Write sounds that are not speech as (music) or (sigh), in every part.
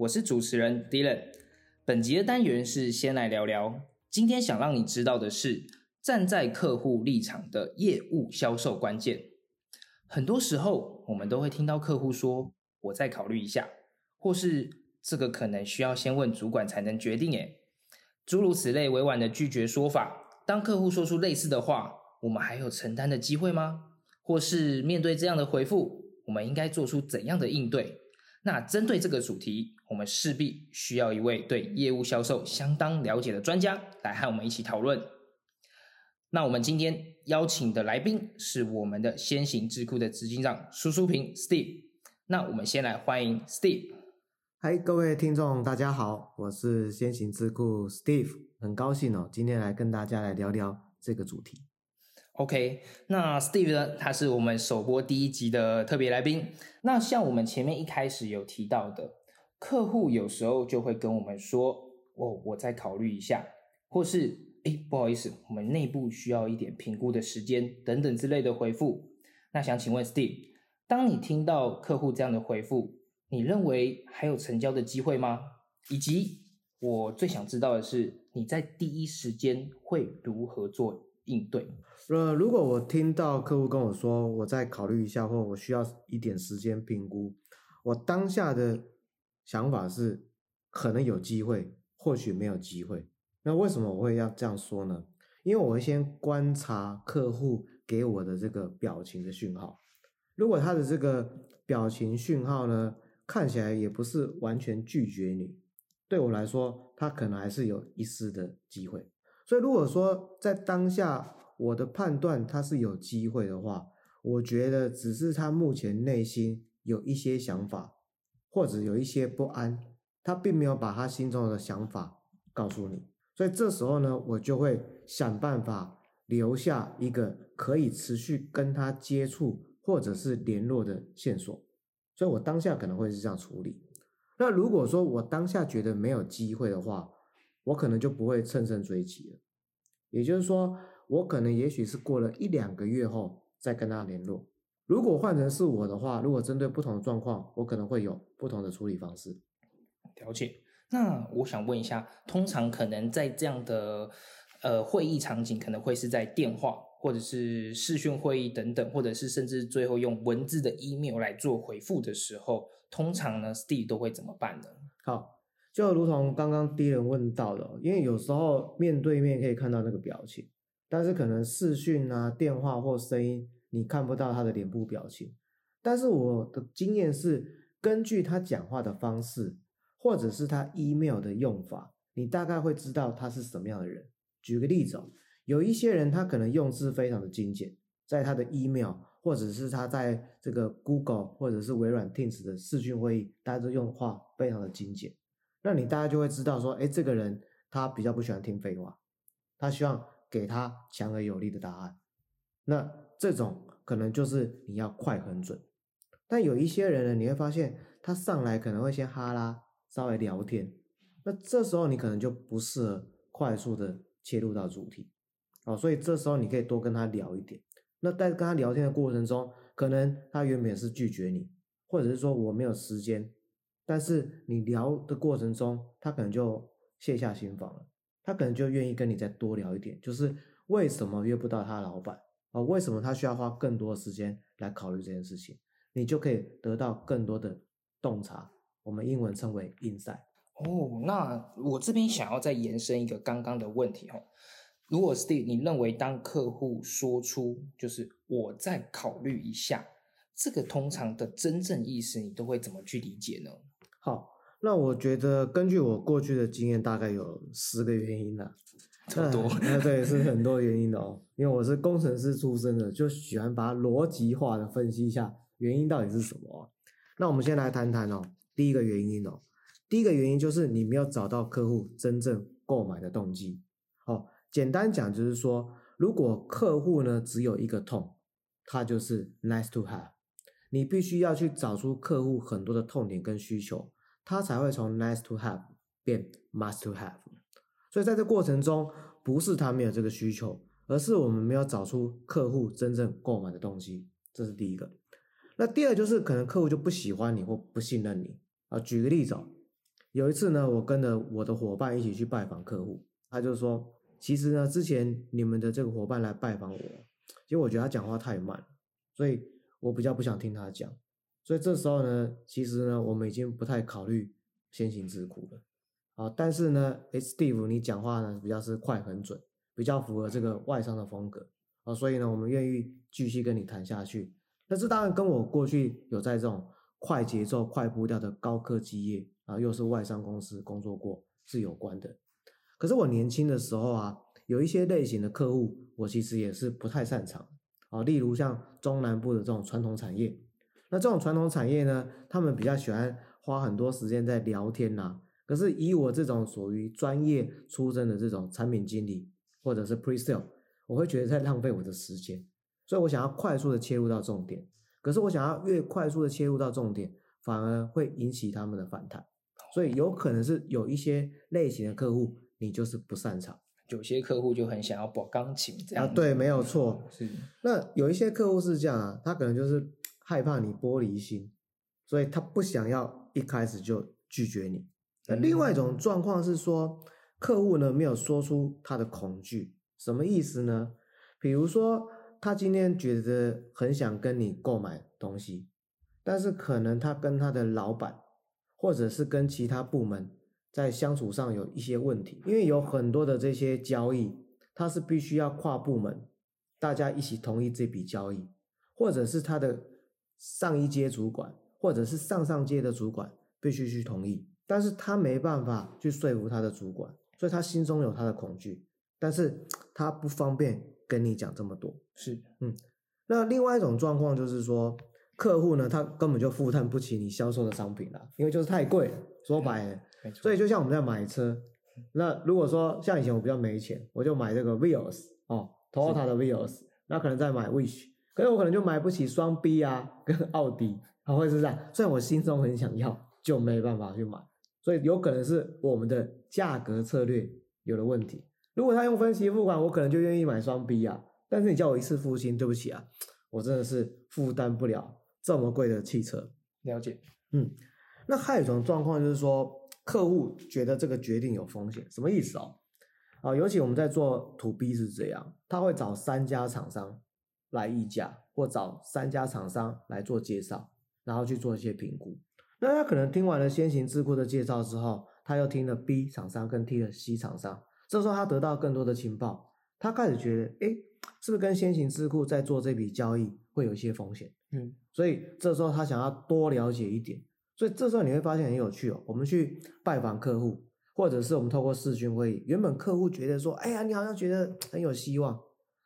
我是主持人 Dylan。本集的单元是先来聊聊，今天想让你知道的是，站在客户立场的业务销售关键。很多时候，我们都会听到客户说：“我再考虑一下”，或是“这个可能需要先问主管才能决定”。诶，诸如此类委婉的拒绝说法。当客户说出类似的话，我们还有承担的机会吗？或是面对这样的回复？我们应该做出怎样的应对？那针对这个主题，我们势必需要一位对业务销售相当了解的专家来和我们一起讨论。那我们今天邀请的来宾是我们的先行智库的执行长苏淑平 Steve。那我们先来欢迎 Steve。嗨，各位听众，大家好，我是先行智库 Steve，很高兴哦，今天来跟大家来聊聊这个主题。OK，那 Steve 呢？他是我们首播第一集的特别来宾。那像我们前面一开始有提到的，客户有时候就会跟我们说：“哦，我再考虑一下，或是哎，不好意思，我们内部需要一点评估的时间等等之类的回复。”那想请问 Steve，当你听到客户这样的回复，你认为还有成交的机会吗？以及我最想知道的是，你在第一时间会如何做应对？呃，如果我听到客户跟我说，我再考虑一下，或我需要一点时间评估，我当下的想法是，可能有机会，或许没有机会。那为什么我会要这样说呢？因为我会先观察客户给我的这个表情的讯号，如果他的这个表情讯号呢，看起来也不是完全拒绝你，对我来说，他可能还是有一丝的机会。所以如果说在当下，我的判断，他是有机会的话，我觉得只是他目前内心有一些想法，或者有一些不安，他并没有把他心中的想法告诉你，所以这时候呢，我就会想办法留下一个可以持续跟他接触或者是联络的线索，所以我当下可能会是这样处理。那如果说我当下觉得没有机会的话，我可能就不会乘胜追击了，也就是说。我可能也许是过了一两个月后再跟他联络。如果换成是我的话，如果针对不同的状况，我可能会有不同的处理方式。了解。那我想问一下，通常可能在这样的呃会议场景，可能会是在电话或者是视讯会议等等，或者是甚至最后用文字的 email 来做回复的时候，通常呢，Steve 都会怎么办呢？好，就如同刚刚第一人问到的，因为有时候面对面可以看到那个表情。但是可能视讯啊、电话或声音，你看不到他的脸部表情。但是我的经验是，根据他讲话的方式，或者是他 email 的用法，你大概会知道他是什么样的人。举个例子哦，有一些人他可能用字非常的精简，在他的 email 或者是他在这个 Google 或者是微软 Teams 的视讯会议，大家都用话非常的精简。那你大家就会知道说，哎，这个人他比较不喜欢听废话，他希望。给他强而有力的答案，那这种可能就是你要快很准。但有一些人呢，你会发现他上来可能会先哈拉，稍微聊天，那这时候你可能就不适合快速的切入到主题，哦，所以这时候你可以多跟他聊一点。那在跟他聊天的过程中，可能他原本是拒绝你，或者是说我没有时间，但是你聊的过程中，他可能就卸下心防了。他可能就愿意跟你再多聊一点，就是为什么约不到他老板啊？为什么他需要花更多的时间来考虑这件事情？你就可以得到更多的洞察，我们英文称为 insight。哦，那我这边想要再延伸一个刚刚的问题哦，如果 Steve，你认为当客户说出就是我再考虑一下，这个通常的真正意思，你都会怎么去理解呢？好。那我觉得，根据我过去的经验，大概有十个原因了。(laughs) 很多，那对，是很多原因的哦。因为我是工程师出身的，就喜欢把它逻辑化的分析一下原因到底是什么。那我们先来谈谈哦，第一个原因哦，第一个原因就是你没有找到客户真正购买的动机。哦，简单讲就是说，如果客户呢只有一个痛，他就是 nice to have，你必须要去找出客户很多的痛点跟需求，他才会从 nice to have 变 must to have。所以在这过程中，不是他没有这个需求，而是我们没有找出客户真正购买的东西，这是第一个。那第二就是可能客户就不喜欢你或不信任你啊。举个例子哦，有一次呢，我跟着我的伙伴一起去拜访客户，他就说，其实呢，之前你们的这个伙伴来拜访我，其实我觉得他讲话太慢，所以我比较不想听他讲。所以这时候呢，其实呢，我们已经不太考虑先行之苦了。啊，但是呢，哎，Steve，你讲话呢比较是快很准，比较符合这个外商的风格啊，所以呢，我们愿意继续跟你谈下去。那这当然跟我过去有在这种快节奏、快步调的高科技业啊，又是外商公司工作过是有关的。可是我年轻的时候啊，有一些类型的客户，我其实也是不太擅长啊，例如像中南部的这种传统产业，那这种传统产业呢，他们比较喜欢花很多时间在聊天呐。可是以我这种属于专业出身的这种产品经理或者是 pre sale，我会觉得在浪费我的时间，所以我想要快速的切入到重点。可是我想要越快速的切入到重点，反而会引起他们的反弹。所以有可能是有一些类型的客户，你就是不擅长。有些客户就很想要保钢琴这样。啊，对，没有错。是。那有一些客户是这样啊，他可能就是害怕你玻璃心，所以他不想要一开始就拒绝你。那另外一种状况是说，客户呢没有说出他的恐惧，什么意思呢？比如说，他今天觉得很想跟你购买东西，但是可能他跟他的老板，或者是跟其他部门在相处上有一些问题，因为有很多的这些交易，他是必须要跨部门，大家一起同意这笔交易，或者是他的上一阶主管，或者是上上阶的主管必须去同意。但是他没办法去说服他的主管，所以他心中有他的恐惧，但是他不方便跟你讲这么多。是，嗯，那另外一种状况就是说，客户呢，他根本就负担不起你销售的商品了，因为就是太贵了。说白了，所以就像我们在买车，那如果说像以前我比较没钱，我就买这个 Vios 哦，Toyota 的 Vios，那可能再买 Wish，可是我可能就买不起双 B 啊，跟奥迪，啊，会是这样。虽然我心中很想要，就没办法去买。所以有可能是我们的价格策略有了问题。如果他用分期付款，我可能就愿意买双 B 啊。但是你叫我一次付清，对不起啊，我真的是负担不了这么贵的汽车。了解，嗯。那还有一种状况就是说，客户觉得这个决定有风险，什么意思哦？啊，尤其我们在做 To B 是这样，他会找三家厂商来议价，或找三家厂商来做介绍，然后去做一些评估。那他可能听完了先行智库的介绍之后，他又听了 B 厂商跟听了 C 厂商，这时候他得到更多的情报，他开始觉得，哎，是不是跟先行智库在做这笔交易会有一些风险？嗯，所以这时候他想要多了解一点，所以这时候你会发现很有趣哦。我们去拜访客户，或者是我们透过视讯会议，原本客户觉得说，哎呀，你好像觉得很有希望，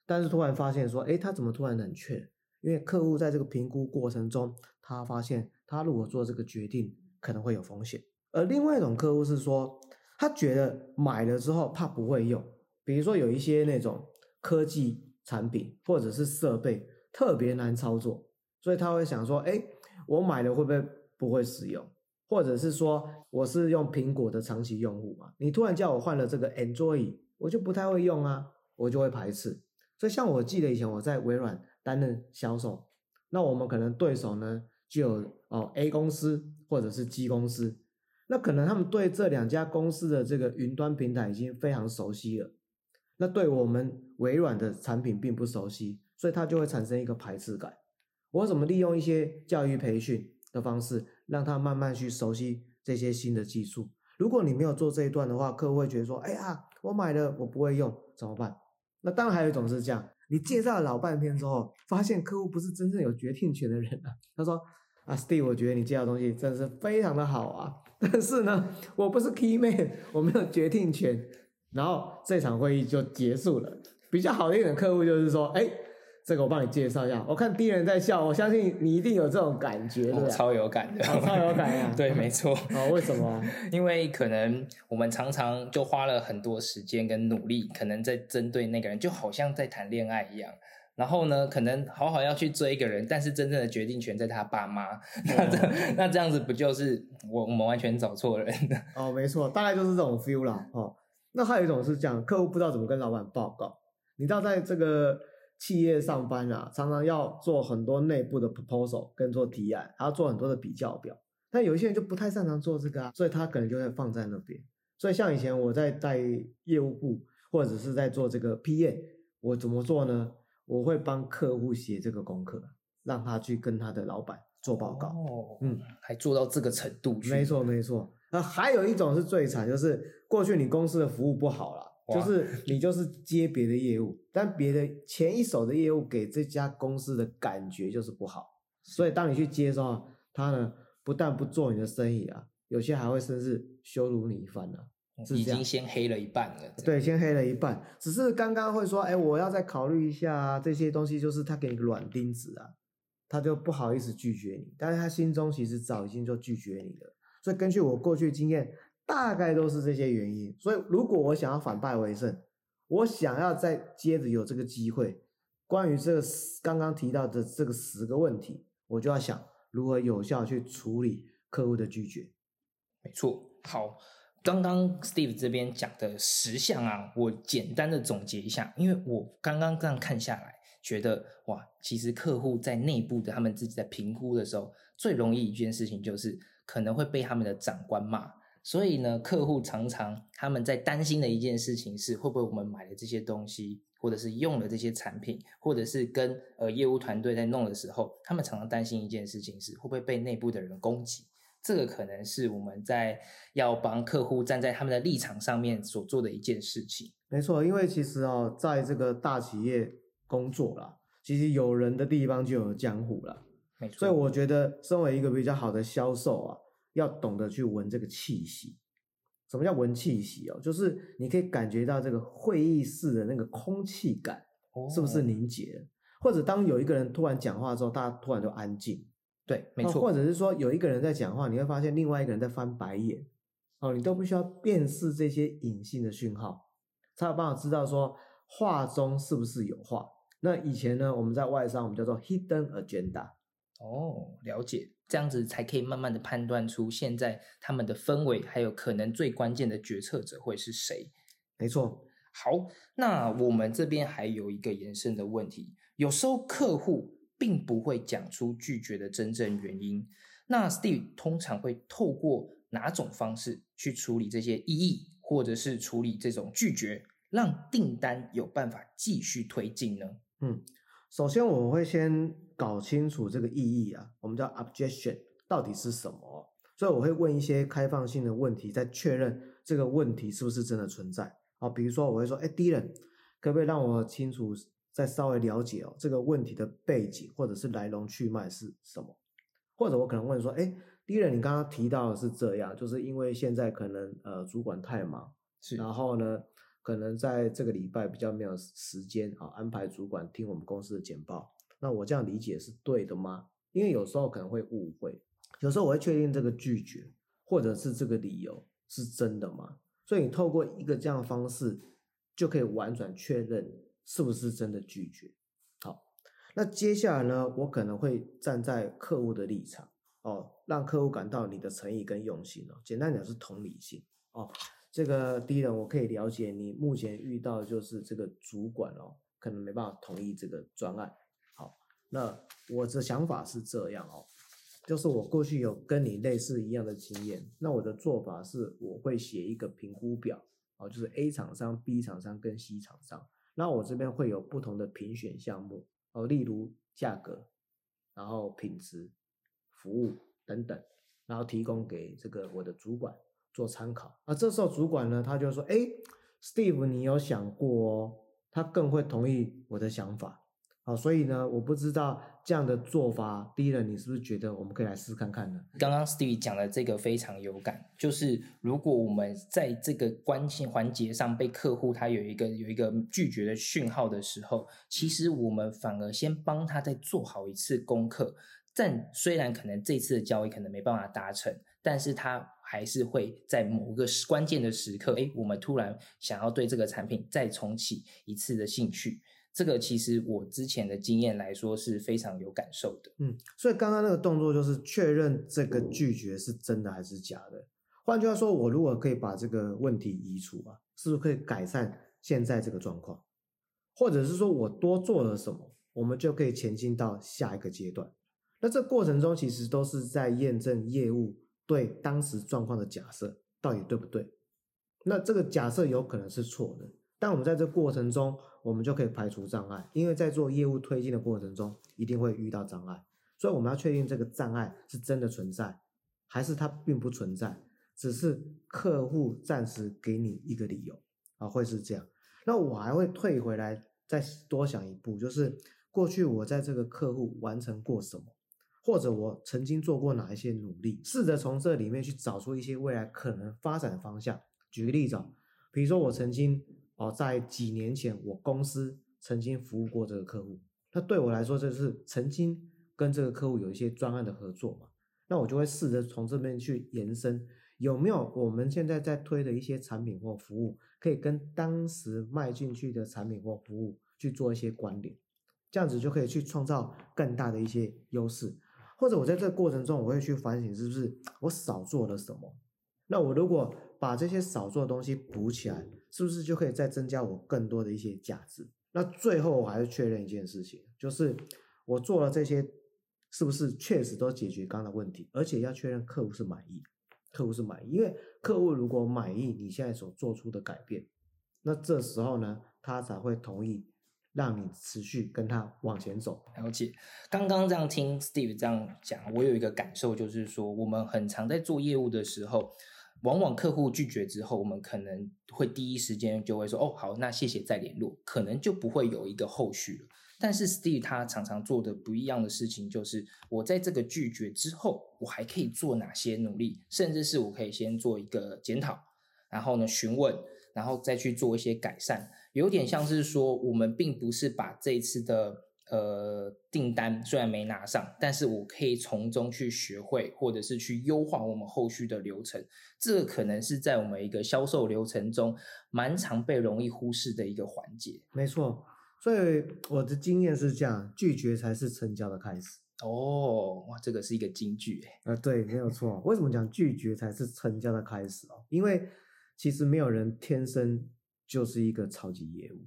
但是突然发现说，哎，他怎么突然冷却？因为客户在这个评估过程中，他发现。他如果做这个决定，可能会有风险。而另外一种客户是说，他觉得买了之后怕不会用，比如说有一些那种科技产品或者是设备特别难操作，所以他会想说：，哎，我买了会不会不会使用？或者是说，我是用苹果的长期用户嘛，你突然叫我换了这个 Android，我就不太会用啊，我就会排斥。所以像我记得以前我在微软担任销售，那我们可能对手呢？就哦，A 公司或者是 G 公司，那可能他们对这两家公司的这个云端平台已经非常熟悉了，那对我们微软的产品并不熟悉，所以他就会产生一个排斥感。我怎么利用一些教育培训的方式，让他慢慢去熟悉这些新的技术？如果你没有做这一段的话，客户会觉得说：“哎呀，我买了我不会用，怎么办？”那当然还有一种是这样，你介绍了老半天之后，发现客户不是真正有决定权的人啊，他说。啊，Steve，我觉得你介绍东西真的是非常的好啊，(laughs) 但是呢，我不是 Key Man，我没有决定权。然后这场会议就结束了。比较好的一点客户就是说，哎，这个我帮你介绍一下。我看敌人在笑，我相信你一定有这种感觉，对不对？超有感的，哦超有感啊 (laughs) 对，没错。哦，为什么？(laughs) 因为可能我们常常就花了很多时间跟努力，可能在针对那个人，就好像在谈恋爱一样。然后呢，可能好好要去追一个人，但是真正的决定权在他爸妈。那这那这样子不就是我我们完全找错人？(laughs) 哦，没错，大概就是这种 feel 啦。哦，那还有一种是这样，客户不知道怎么跟老板报告。你知道，在这个企业上班啊，常常要做很多内部的 proposal 跟做提案，还要做很多的比较表。但有一些人就不太擅长做这个啊，所以他可能就会放在那边。所以像以前我在带业务部，或者是在做这个 PM，我怎么做呢？我会帮客户写这个功课，让他去跟他的老板做报告。哦，嗯，还做到这个程度去？没错，没错。那还有一种是最惨，就是过去你公司的服务不好了，就是你就是接别的业务，但别的前一手的业务给这家公司的感觉就是不好，所以当你去接的时候，他呢不但不做你的生意啊，有些还会甚至羞辱你一番啊。是已经先黑了一半了。对，先黑了一半，只是刚刚会说，哎，我要再考虑一下啊，这些东西就是他给你个软钉子啊，他就不好意思拒绝你，但是他心中其实早已经就拒绝你了。所以根据我过去的经验，大概都是这些原因。所以如果我想要反败为胜，我想要再接着有这个机会，关于这个十刚刚提到的这个十个问题，我就要想如何有效去处理客户的拒绝。没错，好，刚刚 Steve 这边讲的十项啊，我简单的总结一下，因为我刚刚这样看下来，觉得哇，其实客户在内部的他们自己在评估的时候，最容易一件事情就是可能会被他们的长官骂。所以呢，客户常常他们在担心的一件事情是，会不会我们买的这些东西，或者是用了这些产品，或者是跟呃业务团队在弄的时候，他们常常担心一件事情是，会不会被内部的人攻击。这个可能是我们在要帮客户站在他们的立场上面所做的一件事情。没错，因为其实哦，在这个大企业工作啦，其实有人的地方就有江湖啦。没错，所以我觉得，身为一个比较好的销售啊，要懂得去闻这个气息。什么叫闻气息哦？就是你可以感觉到这个会议室的那个空气感是不是哦凝结了，或者当有一个人突然讲话之后，大家突然就安静。对，没错，哦或者是说有一个人在讲话，你会发现另外一个人在翻白眼，哦，你都不需要辨识这些隐性的讯号，才有办法知道说话中是不是有话。那以前呢，我们在外商我们叫做 hidden agenda，哦，了解，这样子才可以慢慢的判断出现在他们的氛围，还有可能最关键的决策者会是谁。没错，好，那我们这边还有一个延伸的问题，有时候客户并不会讲出拒绝的真正原因，那 Steve 通常会透过哪种方式去处理这些异议，或者是处理这种拒绝，让订单有办法继续推进呢？嗯，首先我会先搞清楚这个意义啊，我们叫 objection 到底是什么，所以我会问一些开放性的问题，再确认这个问题是不是真的存在。啊，比如说我会说，哎，敌人，可不可以让我清楚再稍微了解哦这个问题的背景或者是来龙去脉是什么？或者我可能问说，哎，第一人，你刚刚提到的是这样，就是因为现在可能呃主管太忙，是然后呢，可能在这个礼拜比较没有时间啊，安排主管听我们公司的简报。那我这样理解是对的吗？因为有时候可能会误会，有时候我会确定这个拒绝或者是这个理由是真的吗？所以你透过一个这样的方式，就可以婉转确认是不是真的拒绝。好，那接下来呢，我可能会站在客户的立场哦，让客户感到你的诚意跟用心哦。简单讲是同理心哦。这个第一人，我可以了解你目前遇到就是这个主管哦，可能没办法同意这个专案。好，那我的想法是这样哦，就是我过去有跟你类似一样的经验，那我的做法是我会写一个评估表哦，就是 A 厂商、B 厂商跟 C 厂商，那我这边会有不同的评选项目哦，例如价格，然后品质、服务等等，然后提供给这个我的主管做参考。那这时候主管呢，他就说：“哎，Steve，你有想过哦？”他更会同意我的想法好，所以呢，我不知道这样的做法，第一人你是不是觉得我们可以来试看看呢？刚刚 Steve 讲的这个非常有感，就是如果我们在这个关键环节上被客户他有一个有一个拒绝的讯号的时候，其实我们反而先帮他再做好一次功课。但虽然可能这次的交易可能没办法达成，但是他还是会在某个关键的时刻，哎，我们突然想要对这个产品再重启一次的兴趣。这个其实我之前的经验来说是非常有感受的。嗯，所以刚刚那个动作就是确认这个拒绝是真的还是假的。换句话说，我如果可以把这个问题移除啊，是不是可以改善现在这个状况？或者是说我多做了什么，我们就可以前进到下一个阶段？那这过程中其实都是在验证业务对当时状况的假设到底对不对？那这个假设有可能是错的。但我们在这过程中，我们就可以排除障碍，因为在做业务推进的过程中，一定会遇到障碍，所以我们要确定这个障碍是真的存在，还是它并不存在，只是客户暂时给你一个理由啊，会是这样。那我还会退回来再多想一步，就是过去我在这个客户完成过什么，或者我曾经做过哪一些努力，试着从这里面去找出一些未来可能发展的方向。举个例子啊，比如说我曾经。哦，在几年前，我公司曾经服务过这个客户，那对我来说，这是曾经跟这个客户有一些专案的合作嘛？那我就会试着从这边去延伸，有没有我们现在在推的一些产品或服务，可以跟当时卖进去的产品或服务去做一些关联，这样子就可以去创造更大的一些优势。或者我在这个过程中，我会去反省是不是我少做了什么？那我如果把这些少做的东西补起来。是不是就可以再增加我更多的一些价值？那最后我还是确认一件事情，就是我做了这些，是不是确实都解决刚刚的问题？而且要确认客户是满意，客户是满意，因为客户如果满意你现在所做出的改变，那这时候呢，他才会同意让你持续跟他往前走。了解，刚刚这样听 Steve 这样讲，我有一个感受，就是说我们很常在做业务的时候。往往客户拒绝之后，我们可能会第一时间就会说：“哦，好，那谢谢，再联络。”可能就不会有一个后续了。但是 Steve 他常常做的不一样的事情，就是我在这个拒绝之后，我还可以做哪些努力，甚至是我可以先做一个检讨，然后呢询问，然后再去做一些改善。有点像是说，我们并不是把这一次的。呃，订单虽然没拿上，但是我可以从中去学会，或者是去优化我们后续的流程。这个可能是在我们一个销售流程中蛮常被容易忽视的一个环节。没错，所以我的经验是这样：拒绝才是成交的开始。哦，哇，这个是一个金句哎。呃，对，没有错。为什么讲拒绝才是成交的开始哦？因为其实没有人天生就是一个超级业务。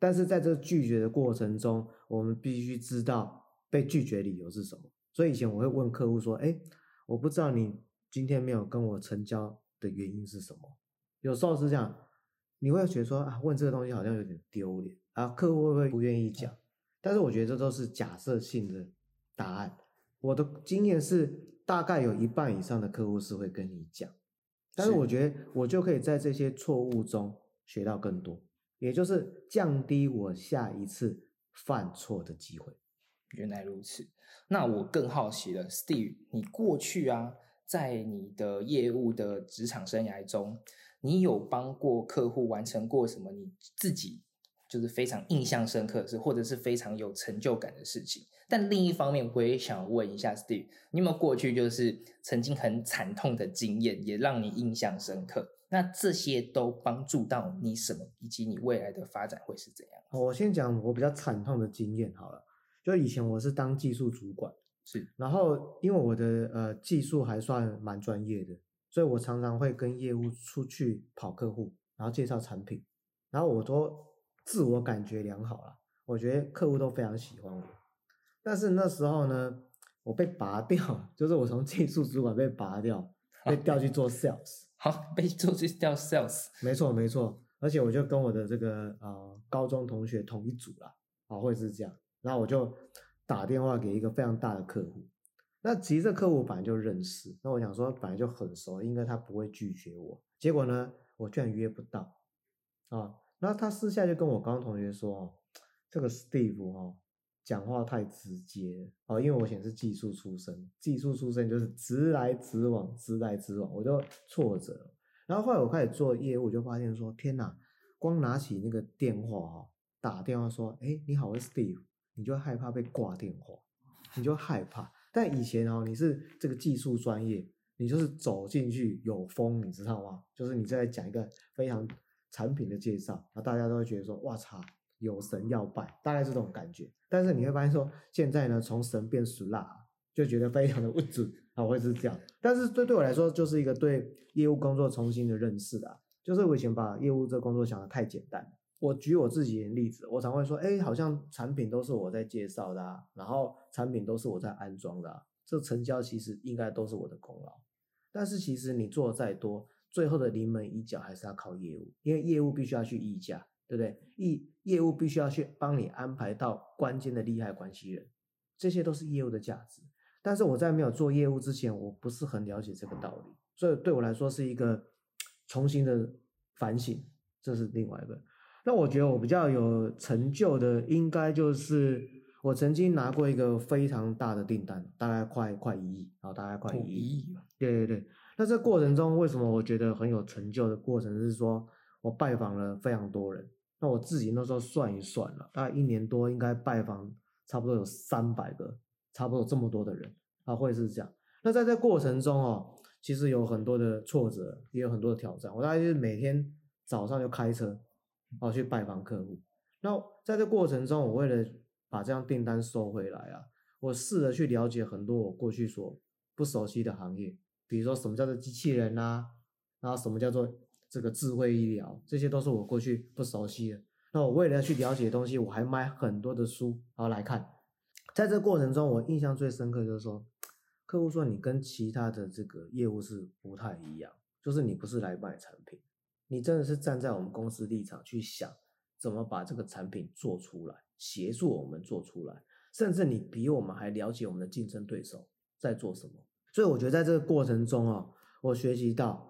但是在这拒绝的过程中，我们必须知道被拒绝理由是什么。所以以前我会问客户说：“哎，我不知道你今天没有跟我成交的原因是什么。”有时候是这样，你会觉得说啊，问这个东西好像有点丢脸啊，客户会不会不愿意讲？但是我觉得这都是假设性的答案。我的经验是，大概有一半以上的客户是会跟你讲，但是我觉得我就可以在这些错误中学到更多。也就是降低我下一次犯错的机会。原来如此，那我更好奇了，Steve，你过去啊，在你的业务的职场生涯中，你有帮过客户完成过什么你自己就是非常印象深刻的事，或者是非常有成就感的事情？但另一方面，我也想问一下 Steve，你有没有过去就是曾经很惨痛的经验，也让你印象深刻？那这些都帮助到你什么，以及你未来的发展会是怎样？我先讲我比较惨痛的经验好了。就以前我是当技术主管，是，然后因为我的呃技术还算蛮专业的，所以我常常会跟业务出去跑客户，然后介绍产品，然后我都自我感觉良好了，我觉得客户都非常喜欢我。但是那时候呢，我被拔掉，(laughs) 就是我从技术主管被拔掉，被调去做 sales。好，被做去叫 sales，没错没错，而且我就跟我的这个呃高中同学同一组了，啊会是这样，然后我就打电话给一个非常大的客户，那其实这客户本来就认识，那我想说本来就很熟，应该他不会拒绝我，结果呢我居然约不到，啊，那他私下就跟我高中同学说，哦这个 Steve 哦，讲话太直接哦，因为我以前是技术出身，技术出身就是直来直往，直来直往，我就挫折。然后后来我开始做业务，就发现说，天哪，光拿起那个电话哈，打电话说，哎，你好，我是 Steve，你就害怕被挂电话，你就害怕。但以前哦，你是这个技术专业，你就是走进去有风，你知道吗？就是你在讲一个非常产品的介绍，那大家都会觉得说，哇操！有神要拜，大概是这种感觉。但是你会发现说，现在呢，从神变俗辣，就觉得非常的不准啊，会是这样。但是这对我来说，就是一个对业务工作重新的认识啊。就是我以前把业务这工作想的太简单。我举我自己的例子，我常会说，哎，好像产品都是我在介绍的，啊，然后产品都是我在安装的，啊，这成交其实应该都是我的功劳。但是其实你做的再多，最后的临门一脚还是要靠业务，因为业务必须要去议价。对不对？业业务必须要去帮你安排到关键的利害关系人，这些都是业务的价值。但是我在没有做业务之前，我不是很了解这个道理，所以对我来说是一个重新的反省，这是另外一个。那我觉得我比较有成就的，应该就是我曾经拿过一个非常大的订单，大概快快一亿，然后大概快一亿。对对对。那这过程中，为什么我觉得很有成就的过程是说，我拜访了非常多人。那我自己那时候算一算了，大概一年多应该拜访差不多有三百个，差不多有这么多的人啊，会是这样。那在这过程中哦，其实有很多的挫折，也有很多的挑战。我大概就是每天早上就开车哦去拜访客户。那在这过程中，我为了把这样订单收回来啊，我试着去了解很多我过去所不熟悉的行业，比如说什么叫做机器人啊，然后什么叫做。这个智慧医疗，这些都是我过去不熟悉的。那我为了要去了解东西，我还买很多的书，然后来看。在这过程中，我印象最深刻就是说，客户说你跟其他的这个业务是不太一样，就是你不是来卖产品，你真的是站在我们公司立场去想怎么把这个产品做出来，协助我们做出来，甚至你比我们还了解我们的竞争对手在做什么。所以我觉得在这个过程中啊，我学习到。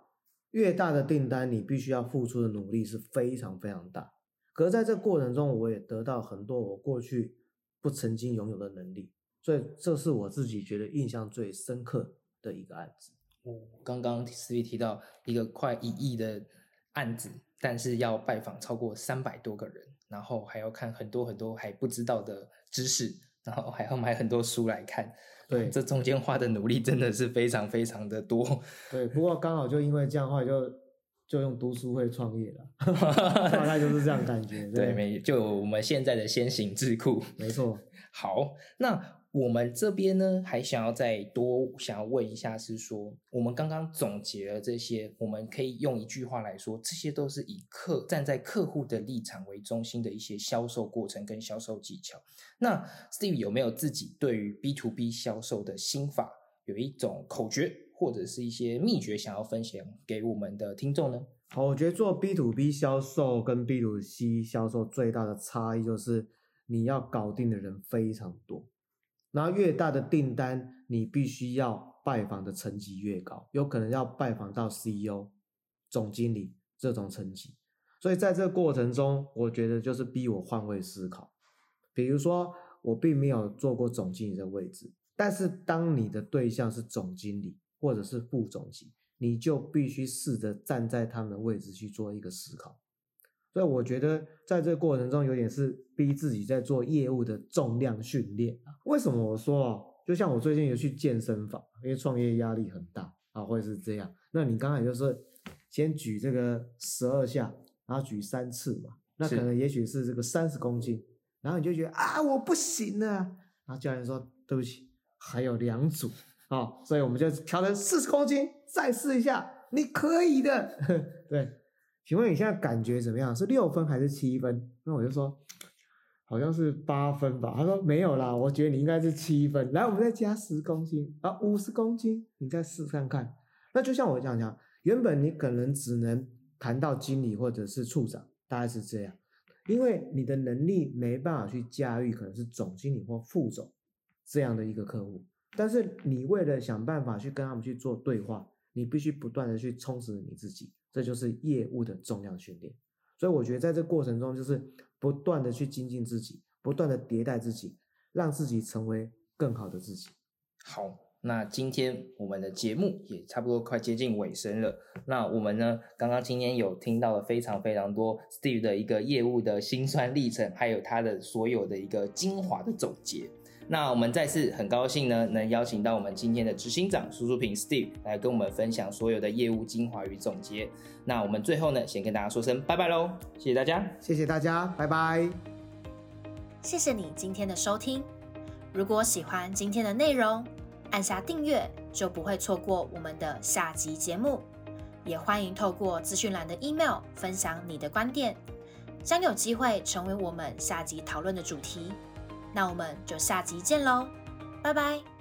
越大的订单，你必须要付出的努力是非常非常大。可是在这过程中，我也得到很多我过去不曾经拥有的能力，所以这是我自己觉得印象最深刻的一个案子。我，刚刚思维提到一个快一亿的案子，但是要拜访超过三百多个人，然后还要看很多很多还不知道的知识，然后还要买很多书来看。对，这中间花的努力真的是非常非常的多。对，不过刚好就因为这样话，就就用读书会创业了，(laughs) 大概就是这样感觉。对，没就我们现在的先行智库，没错。好，那。我们这边呢，还想要再多想要问一下，是说我们刚刚总结了这些，我们可以用一句话来说，这些都是以客站在客户的立场为中心的一些销售过程跟销售技巧。那 Steve 有没有自己对于 B to B 销售的心法，有一种口诀或者是一些秘诀想要分享给我们的听众呢？好，我觉得做 B to B 销售跟 B to C 销售最大的差异就是你要搞定的人非常多。然后越大的订单，你必须要拜访的层级越高，有可能要拜访到 CEO、总经理这种层级。所以在这个过程中，我觉得就是逼我换位思考。比如说，我并没有做过总经理的位置，但是当你的对象是总经理或者是副总级，你就必须试着站在他们的位置去做一个思考。所以我觉得在这个过程中，有点是逼自己在做业务的重量训练啊。为什么我说啊？就像我最近有去健身房，因为创业压力很大啊，会是这样。那你刚才就是先举这个十二下，然后举三次嘛，那可能也许是这个三十公斤，然后你就觉得啊我不行了，然后教练说对不起，还有两组啊，所以我们就调成四十公斤，再试一下，你可以的，(laughs) 对。请问你现在感觉怎么样？是六分还是七分？那我就说，好像是八分吧。他说没有啦，我觉得你应该是七分。来，我们再加十公斤啊，五十公斤，你再试看看。那就像我讲讲，原本你可能只能谈到经理或者是处长，大概是这样，因为你的能力没办法去驾驭可能是总经理或副总这样的一个客户。但是你为了想办法去跟他们去做对话，你必须不断的去充实你自己。这就是业务的重量训练，所以我觉得在这过程中，就是不断的去精进自己，不断的迭代自己，让自己成为更好的自己。好，那今天我们的节目也差不多快接近尾声了。那我们呢，刚刚今天有听到了非常非常多 Steve 的一个业务的辛酸历程，还有他的所有的一个精华的总结。那我们再次很高兴呢，能邀请到我们今天的执行长苏淑平 Steve 来跟我们分享所有的业务精华与总结。那我们最后呢，先跟大家说声拜拜喽，谢谢大家，谢谢大家，拜拜。谢谢你今天的收听。如果喜欢今天的内容，按下订阅就不会错过我们的下集节目。也欢迎透过资讯栏的 email 分享你的观点，将有机会成为我们下集讨论的主题。那我们就下集见喽，拜拜。